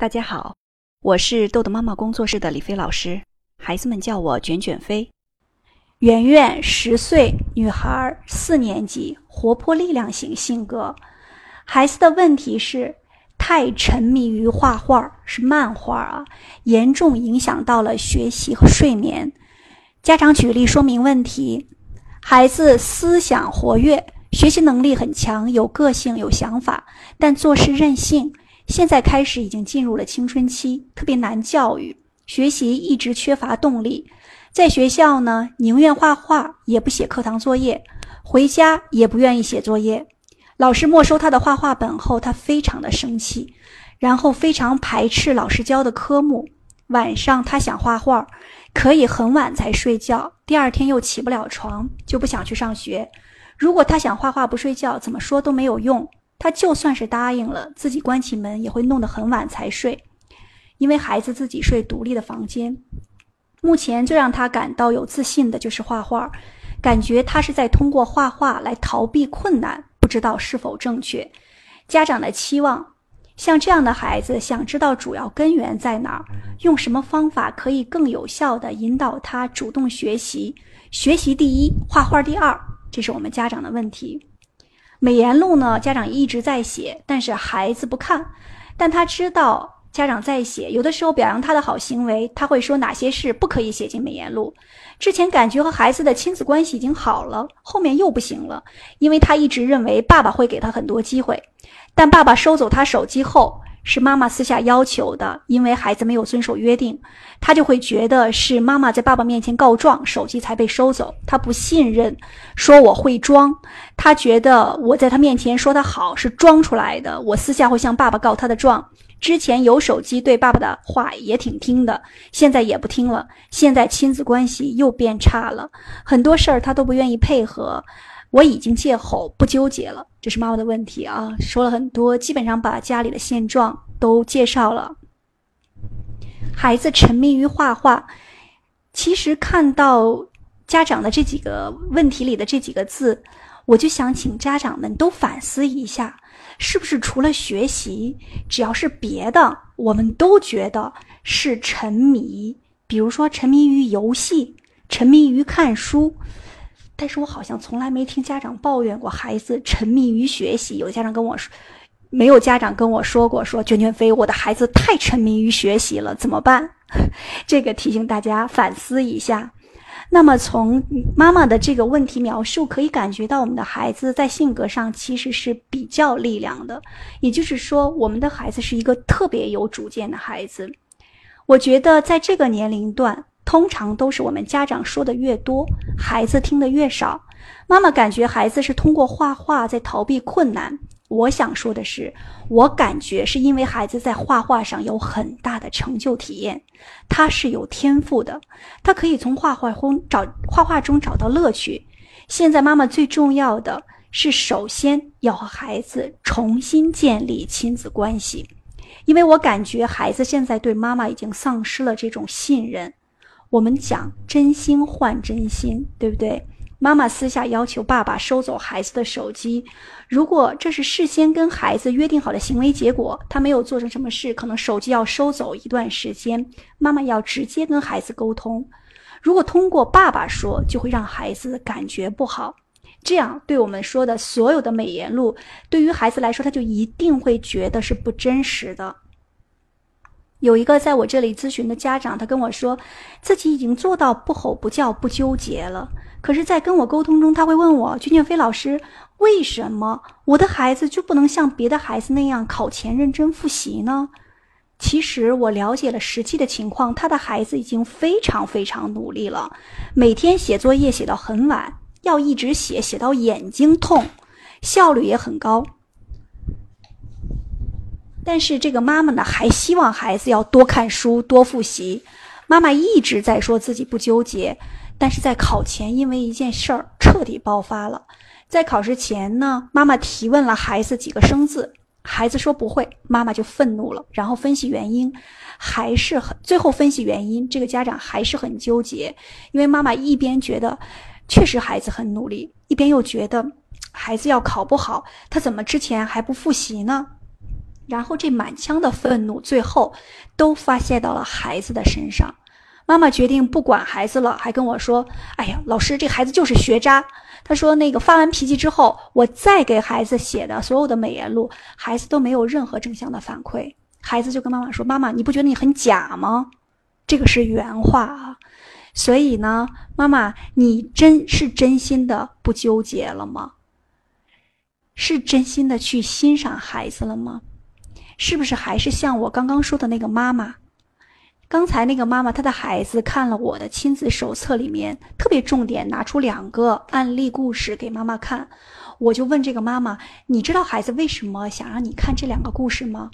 大家好，我是豆豆妈妈工作室的李飞老师，孩子们叫我卷卷飞。圆圆十岁，女孩，四年级，活泼力量型性格。孩子的问题是太沉迷于画画，是漫画啊，严重影响到了学习和睡眠。家长举例说明问题：孩子思想活跃，学习能力很强，有个性，有想法，但做事任性。现在开始已经进入了青春期，特别难教育，学习一直缺乏动力。在学校呢，宁愿画画也不写课堂作业，回家也不愿意写作业。老师没收他的画画本后，他非常的生气，然后非常排斥老师教的科目。晚上他想画画，可以很晚才睡觉，第二天又起不了床，就不想去上学。如果他想画画不睡觉，怎么说都没有用。他就算是答应了，自己关起门也会弄得很晚才睡，因为孩子自己睡独立的房间。目前最让他感到有自信的就是画画，感觉他是在通过画画来逃避困难，不知道是否正确。家长的期望，像这样的孩子，想知道主要根源在哪儿，用什么方法可以更有效地引导他主动学习，学习第一，画画第二，这是我们家长的问题。美言录呢？家长一直在写，但是孩子不看。但他知道家长在写，有的时候表扬他的好行为，他会说哪些事不可以写进美言录。之前感觉和孩子的亲子关系已经好了，后面又不行了，因为他一直认为爸爸会给他很多机会，但爸爸收走他手机后。是妈妈私下要求的，因为孩子没有遵守约定，他就会觉得是妈妈在爸爸面前告状，手机才被收走。他不信任，说我会装，他觉得我在他面前说他好是装出来的，我私下会向爸爸告他的状。之前有手机对爸爸的话也挺听的，现在也不听了。现在亲子关系又变差了，很多事儿他都不愿意配合。我已经戒吼，不纠结了。这是妈妈的问题啊，说了很多，基本上把家里的现状都介绍了。孩子沉迷于画画，其实看到家长的这几个问题里的这几个字，我就想请家长们都反思一下，是不是除了学习，只要是别的，我们都觉得是沉迷。比如说沉迷于游戏，沉迷于看书。但是我好像从来没听家长抱怨过孩子沉迷于学习。有的家长跟我说，没有家长跟我说过，说卷卷飞，我的孩子太沉迷于学习了，怎么办？这个提醒大家反思一下。那么从妈妈的这个问题描述，可以感觉到我们的孩子在性格上其实是比较力量的，也就是说，我们的孩子是一个特别有主见的孩子。我觉得在这个年龄段。通常都是我们家长说的越多，孩子听的越少。妈妈感觉孩子是通过画画在逃避困难。我想说的是，我感觉是因为孩子在画画上有很大的成就体验，他是有天赋的，他可以从画画中找画画中找到乐趣。现在妈妈最重要的是，首先要和孩子重新建立亲子关系，因为我感觉孩子现在对妈妈已经丧失了这种信任。我们讲真心换真心，对不对？妈妈私下要求爸爸收走孩子的手机，如果这是事先跟孩子约定好的行为结果，他没有做成什么事，可能手机要收走一段时间。妈妈要直接跟孩子沟通，如果通过爸爸说，就会让孩子感觉不好。这样对我们说的所有的美言录，对于孩子来说，他就一定会觉得是不真实的。有一个在我这里咨询的家长，他跟我说，自己已经做到不吼不叫不纠结了。可是，在跟我沟通中，他会问我：“君俊飞老师，为什么我的孩子就不能像别的孩子那样考前认真复习呢？”其实我了解了实际的情况，他的孩子已经非常非常努力了，每天写作业写到很晚，要一直写写到眼睛痛，效率也很高。但是这个妈妈呢，还希望孩子要多看书、多复习。妈妈一直在说自己不纠结，但是在考前因为一件事儿彻底爆发了。在考试前呢，妈妈提问了孩子几个生字，孩子说不会，妈妈就愤怒了，然后分析原因，还是很最后分析原因，这个家长还是很纠结，因为妈妈一边觉得确实孩子很努力，一边又觉得孩子要考不好，他怎么之前还不复习呢？然后这满腔的愤怒最后都发泄到了孩子的身上。妈妈决定不管孩子了，还跟我说：“哎呀，老师，这孩子就是学渣。”他说：“那个发完脾气之后，我再给孩子写的所有的美言录，孩子都没有任何正向的反馈。孩子就跟妈妈说：‘妈妈，你不觉得你很假吗？’这个是原话啊。所以呢，妈妈，你真是真心的不纠结了吗？是真心的去欣赏孩子了吗？是不是还是像我刚刚说的那个妈妈？”刚才那个妈妈，她的孩子看了我的亲子手册里面，特别重点拿出两个案例故事给妈妈看。我就问这个妈妈：“你知道孩子为什么想让你看这两个故事吗？”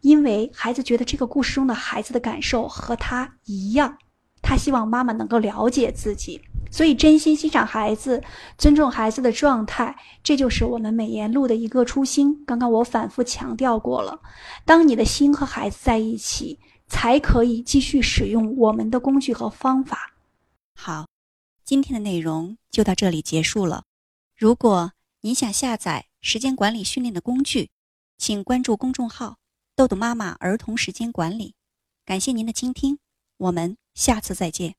因为孩子觉得这个故事中的孩子的感受和他一样，他希望妈妈能够了解自己，所以真心欣赏孩子，尊重孩子的状态，这就是我们美颜录的一个初心。刚刚我反复强调过了，当你的心和孩子在一起。才可以继续使用我们的工具和方法。好，今天的内容就到这里结束了。如果您想下载时间管理训练的工具，请关注公众号“豆豆妈妈儿童时间管理”。感谢您的倾听，我们下次再见。